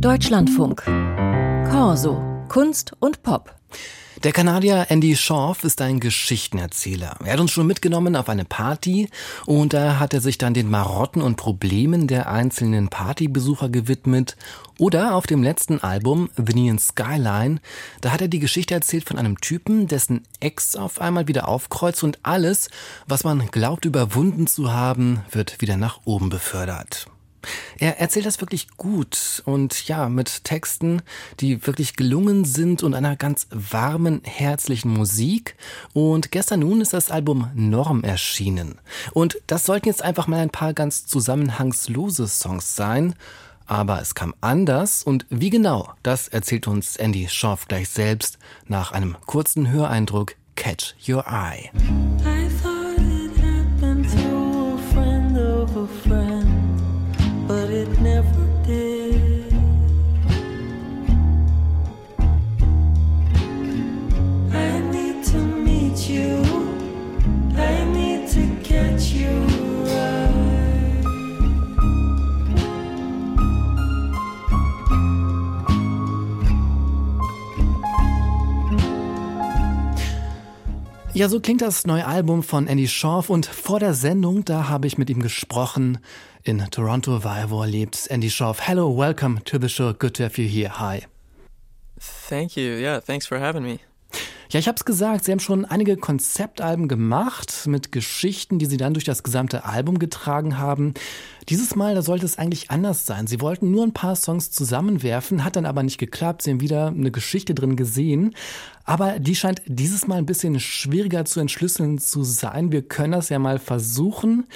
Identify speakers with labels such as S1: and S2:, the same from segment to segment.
S1: Deutschlandfunk. Corso. Kunst und Pop.
S2: Der Kanadier Andy Schorf ist ein Geschichtenerzähler. Er hat uns schon mitgenommen auf eine Party und da hat er sich dann den Marotten und Problemen der einzelnen Partybesucher gewidmet. Oder auf dem letzten Album, The Neon Skyline, da hat er die Geschichte erzählt von einem Typen, dessen Ex auf einmal wieder aufkreuzt und alles, was man glaubt überwunden zu haben, wird wieder nach oben befördert. Er erzählt das wirklich gut und ja, mit Texten, die wirklich gelungen sind und einer ganz warmen, herzlichen Musik. Und gestern nun ist das Album Norm erschienen. Und das sollten jetzt einfach mal ein paar ganz zusammenhangslose Songs sein. Aber es kam anders und wie genau, das erzählt uns Andy Schorf gleich selbst nach einem kurzen Höreindruck Catch Your Eye. Ja, so klingt das neue Album von Andy Schorf und vor der Sendung, da habe ich mit ihm gesprochen. In Toronto, weil wo er lebt. Andy Schorf. Hello, welcome to the show. Good to have you here. Hi.
S3: Thank you. Yeah, thanks for having me.
S2: Ja, ich habe es gesagt, Sie haben schon einige Konzeptalben gemacht mit Geschichten, die Sie dann durch das gesamte Album getragen haben. Dieses Mal, da sollte es eigentlich anders sein. Sie wollten nur ein paar Songs zusammenwerfen, hat dann aber nicht geklappt. Sie haben wieder eine Geschichte drin gesehen. Aber die scheint dieses Mal ein bisschen schwieriger zu entschlüsseln zu sein. Wir können das ja mal versuchen.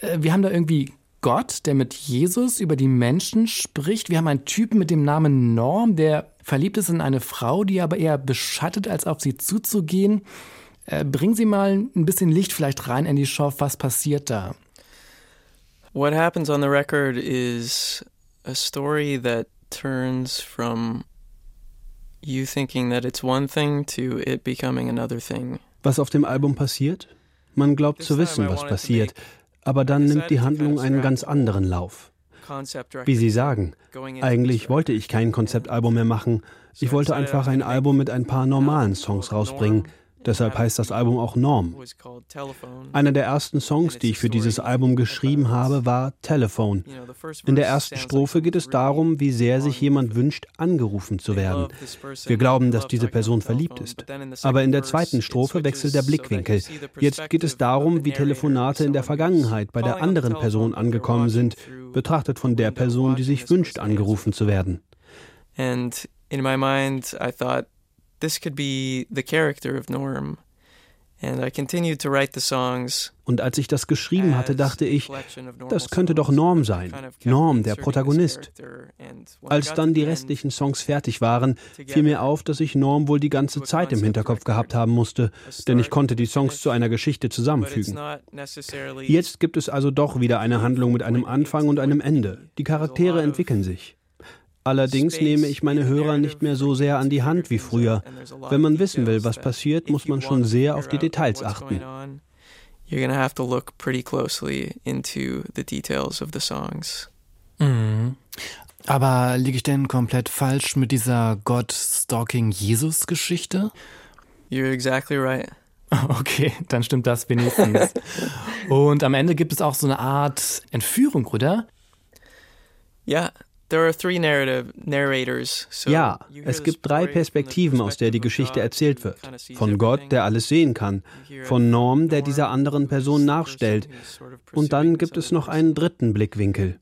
S2: Äh, wir haben da irgendwie Gott, der mit Jesus über die Menschen spricht. Wir haben einen Typen mit dem Namen Norm, der verliebt ist in eine Frau, die aber eher beschattet, als auf sie zuzugehen. Äh, bringen Sie mal ein bisschen Licht vielleicht rein in die Show. Was passiert da?
S3: What happens on the record is a story that turns from you thinking that it's one thing to it becoming another thing.
S4: Was auf dem Album passiert? Man glaubt zu wissen, was passiert, aber dann nimmt die Handlung einen ganz anderen Lauf. Wie Sie sagen, eigentlich wollte ich kein Konzeptalbum mehr machen. Ich wollte einfach ein Album mit ein paar normalen Songs rausbringen, Deshalb heißt das Album auch Norm. Einer der ersten Songs, die ich für dieses Album geschrieben habe, war Telephone. In der ersten Strophe geht es darum, wie sehr sich jemand wünscht, angerufen zu werden. Wir glauben, dass diese Person verliebt ist. Aber in der zweiten Strophe wechselt der Blickwinkel. Jetzt geht es darum, wie Telefonate in der Vergangenheit bei der anderen Person angekommen sind, betrachtet von der Person, die sich wünscht, angerufen zu werden.
S3: And in my mind, I thought this could be the character of Norm. And I continued to write the songs.
S4: Und als ich das geschrieben hatte, dachte ich, das könnte doch Norm sein. Norm, der Protagonist. Als dann die restlichen Songs fertig waren, fiel mir auf, dass ich Norm wohl die ganze Zeit im Hinterkopf gehabt haben musste, denn ich konnte die Songs zu einer Geschichte zusammenfügen. Jetzt gibt es also doch wieder eine Handlung mit einem Anfang und einem Ende. Die Charaktere entwickeln sich. Allerdings nehme ich meine Hörer nicht mehr so sehr an die Hand wie früher. Wenn man wissen will, was passiert, muss man schon sehr auf die Details achten.
S3: You're gonna have to look pretty closely into the details of the songs.
S2: Mhm. Aber liege ich denn komplett falsch mit dieser God-Stalking-Jesus-Geschichte?
S3: You're exactly right.
S2: Okay, dann stimmt das wenigstens. Und am Ende gibt es auch so eine Art Entführung, oder?
S3: Ja,
S4: ja, es gibt drei Perspektiven, aus der die Geschichte erzählt wird. Von Gott, der alles sehen kann, von Norm, der dieser anderen Person nachstellt, und dann gibt es noch einen dritten Blickwinkel.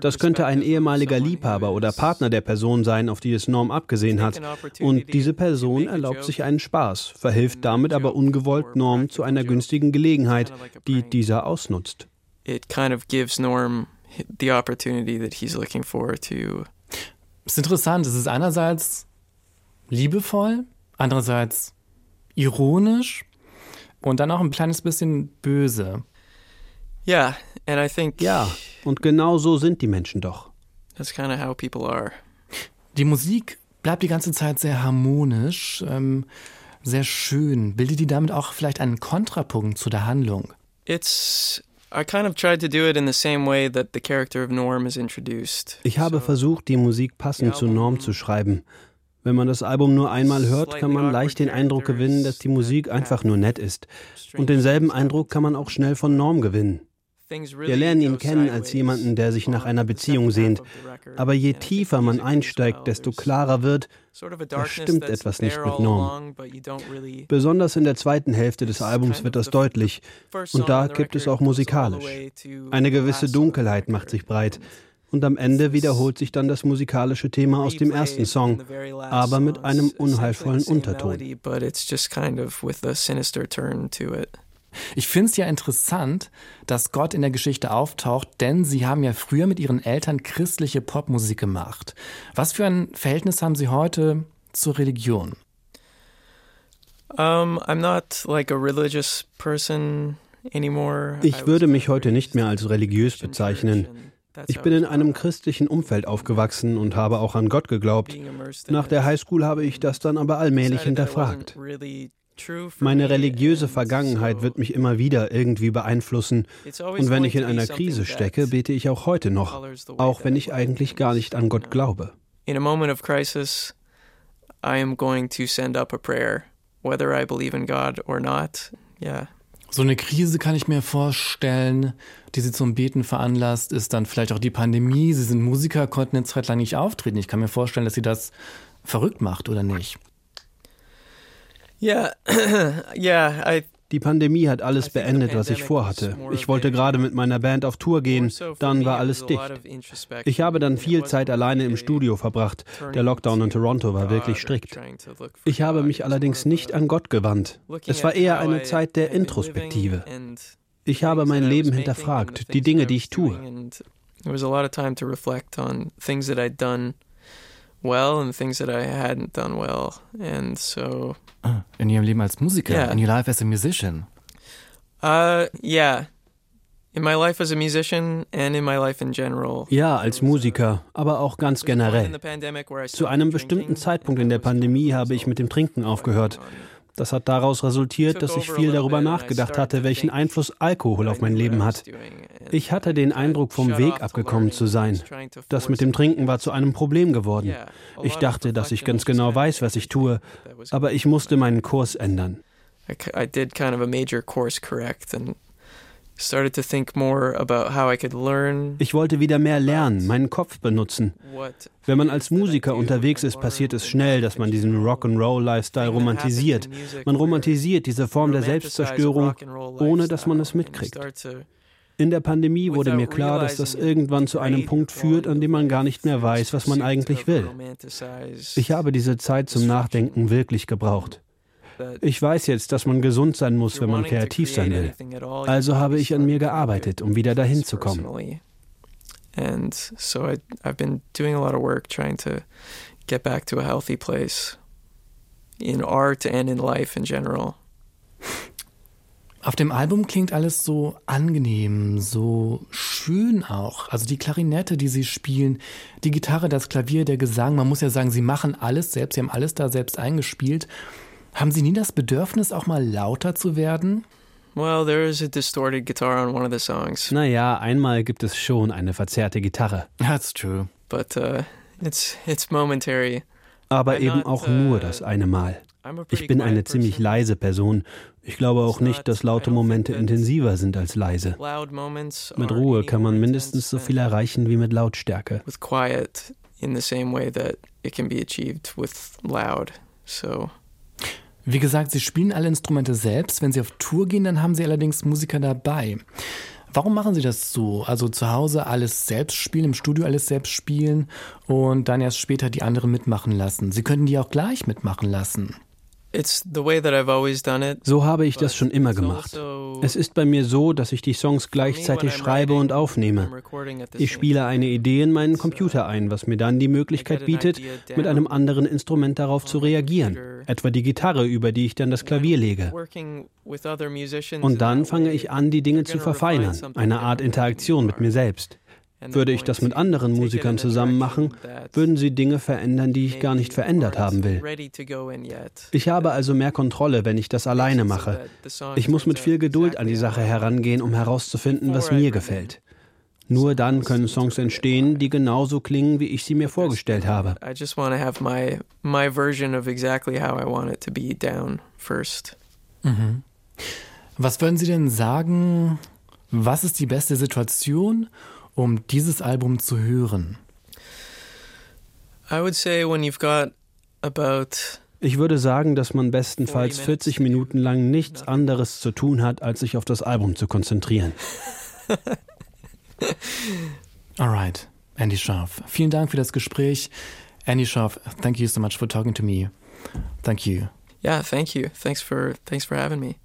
S4: Das könnte ein ehemaliger Liebhaber oder Partner der Person sein, auf die es Norm abgesehen hat, und diese Person erlaubt sich einen Spaß, verhilft damit aber ungewollt Norm zu einer günstigen Gelegenheit, die dieser ausnutzt.
S3: It kind of gives Norm the opportunity that he's looking for to.
S2: Es ist interessant. Es ist einerseits liebevoll, andererseits ironisch und dann auch ein kleines bisschen böse.
S3: Yeah, and I think.
S4: Ja, und genau so sind die Menschen doch.
S3: That's kind of how people are.
S2: Die Musik bleibt die ganze Zeit sehr harmonisch, ähm, sehr schön. Bildet die damit auch vielleicht einen Kontrapunkt zu der Handlung?
S3: It's
S4: Ich habe versucht, die Musik passend zu Norm zu schreiben. Wenn man das Album nur einmal hört, kann man leicht den Eindruck gewinnen, dass die Musik einfach nur nett ist. Und denselben Eindruck kann man auch schnell von Norm gewinnen. Wir lernen ihn kennen als jemanden, der sich nach einer Beziehung sehnt. Aber je tiefer man einsteigt, desto klarer wird, da stimmt etwas nicht mit Norm. Besonders in der zweiten Hälfte des Albums wird das deutlich. Und da gibt es auch musikalisch. Eine gewisse Dunkelheit macht sich breit. Und am Ende wiederholt sich dann das musikalische Thema aus dem ersten Song, aber mit einem unheilvollen Unterton.
S2: Ich finde es ja interessant, dass Gott in der Geschichte auftaucht, denn Sie haben ja früher mit Ihren Eltern christliche Popmusik gemacht. Was für ein Verhältnis haben Sie heute zur Religion?
S3: Um, I'm not like a religious person anymore.
S4: Ich würde mich heute nicht mehr als religiös bezeichnen. Ich bin in einem christlichen Umfeld aufgewachsen und habe auch an Gott geglaubt. Nach der Highschool habe ich das dann aber allmählich hinterfragt. Meine religiöse Vergangenheit wird mich immer wieder irgendwie beeinflussen. Und wenn ich in einer Krise stecke, bete ich auch heute noch, auch wenn ich eigentlich gar nicht an Gott glaube.
S3: In a moment of crisis, I am going to send up a prayer, whether I believe in God or not. Yeah.
S2: So eine Krise kann ich mir vorstellen, die Sie zum Beten veranlasst, ist dann vielleicht auch die Pandemie. Sie sind Musiker, konnten eine Zeit lang nicht auftreten. Ich kann mir vorstellen, dass Sie das verrückt macht, oder nicht?
S3: Ja, ja, I
S4: die Pandemie hat alles beendet, was ich vorhatte. Ich wollte gerade mit meiner Band auf Tour gehen, dann war alles dicht. Ich habe dann viel Zeit alleine im Studio verbracht. Der Lockdown in Toronto war wirklich strikt. Ich habe mich allerdings nicht an Gott gewandt. Es war eher eine Zeit der Introspektive. Ich habe mein Leben hinterfragt, die Dinge, die ich tue. There was a lot of time to reflect on things that I'd done
S3: well and things that I hadn't done well. And so.
S2: Ah, in Ihrem Leben als Musiker, yeah. in your life as a musician.
S3: Uh, yeah. In my life as a musician and in my life in general.
S4: Ja, als Musiker, aber auch ganz generell. Zu einem bestimmten Zeitpunkt in der Pandemie habe ich mit dem Trinken aufgehört. Das hat daraus resultiert, dass ich viel darüber nachgedacht hatte, welchen Einfluss Alkohol auf mein Leben hat. Ich hatte den Eindruck, vom Weg abgekommen zu sein. Das mit dem Trinken war zu einem Problem geworden. Ich dachte, dass ich ganz genau weiß, was ich tue, aber ich musste meinen Kurs ändern. I did kind of a major course correct and ich wollte wieder mehr lernen, meinen Kopf benutzen. Wenn man als Musiker unterwegs ist, passiert es schnell, dass man diesen Rock'n'Roll-Lifestyle romantisiert. Man romantisiert diese Form der Selbstzerstörung, ohne dass man es mitkriegt. In der Pandemie wurde mir klar, dass das irgendwann zu einem Punkt führt, an dem man gar nicht mehr weiß, was man eigentlich will. Ich habe diese Zeit zum Nachdenken wirklich gebraucht. Ich weiß jetzt, dass man gesund sein muss, wenn man kreativ sein will. Also habe ich an mir gearbeitet, um wieder dahin zu kommen. And so I, I've been doing a lot of work trying to get back to a healthy place in art and in life in general.
S2: Auf dem Album klingt alles so angenehm, so schön auch. Also die Klarinette, die sie spielen, die Gitarre, das Klavier, der Gesang. Man muss ja sagen, sie machen alles selbst, sie haben alles da selbst eingespielt. Haben Sie nie das Bedürfnis, auch mal lauter zu werden?
S3: Well, there is a distorted guitar on one of the songs.
S4: Naja, einmal gibt es schon eine verzerrte Gitarre.
S2: That's true.
S3: But uh, it's, it's momentary.
S4: Aber eben auch nur uh, das eine Mal. Ich bin eine ziemlich leise Person. Ich glaube auch nicht, dass laute Momente intensiver sind als leise. Mit Ruhe kann man mindestens so viel erreichen wie mit Lautstärke.
S3: With quiet in the same way that it can be achieved with loud. So
S2: wie gesagt, Sie spielen alle Instrumente selbst. Wenn Sie auf Tour gehen, dann haben Sie allerdings Musiker dabei. Warum machen Sie das so? Also zu Hause alles selbst spielen, im Studio alles selbst spielen und dann erst später die anderen mitmachen lassen. Sie könnten die auch gleich mitmachen lassen.
S4: So habe ich das schon immer gemacht. Also es ist bei mir so, dass ich die Songs gleichzeitig schreibe und aufnehme. Ich spiele eine Idee in meinen Computer ein, was mir dann die Möglichkeit bietet, mit einem anderen Instrument darauf zu reagieren, etwa die Gitarre, über die ich dann das Klavier lege. Und dann fange ich an, die Dinge zu verfeinern, eine Art Interaktion mit mir selbst. Würde ich das mit anderen Musikern zusammen machen, würden sie Dinge verändern, die ich gar nicht verändert haben will. Ich habe also mehr Kontrolle, wenn ich das alleine mache. Ich muss mit viel Geduld an die Sache herangehen, um herauszufinden, was mir gefällt. Nur dann können Songs entstehen, die genauso klingen, wie ich sie mir vorgestellt habe. I just want to have my my version of exactly how I want it to be down first.
S2: Mhm. Was würden Sie denn sagen, was ist die beste Situation, um dieses Album zu hören?
S3: I would say when you've got about
S4: ich würde sagen, dass man bestenfalls 40 Minuten lang nichts anderes zu tun hat, als sich auf das Album zu konzentrieren.
S2: Alright, Andy Scharf. Vielen Dank für das Gespräch. Andy Scharf, thank you so much for talking to me. Thank you.
S3: Yeah, thank you. Thanks for thanks for having me.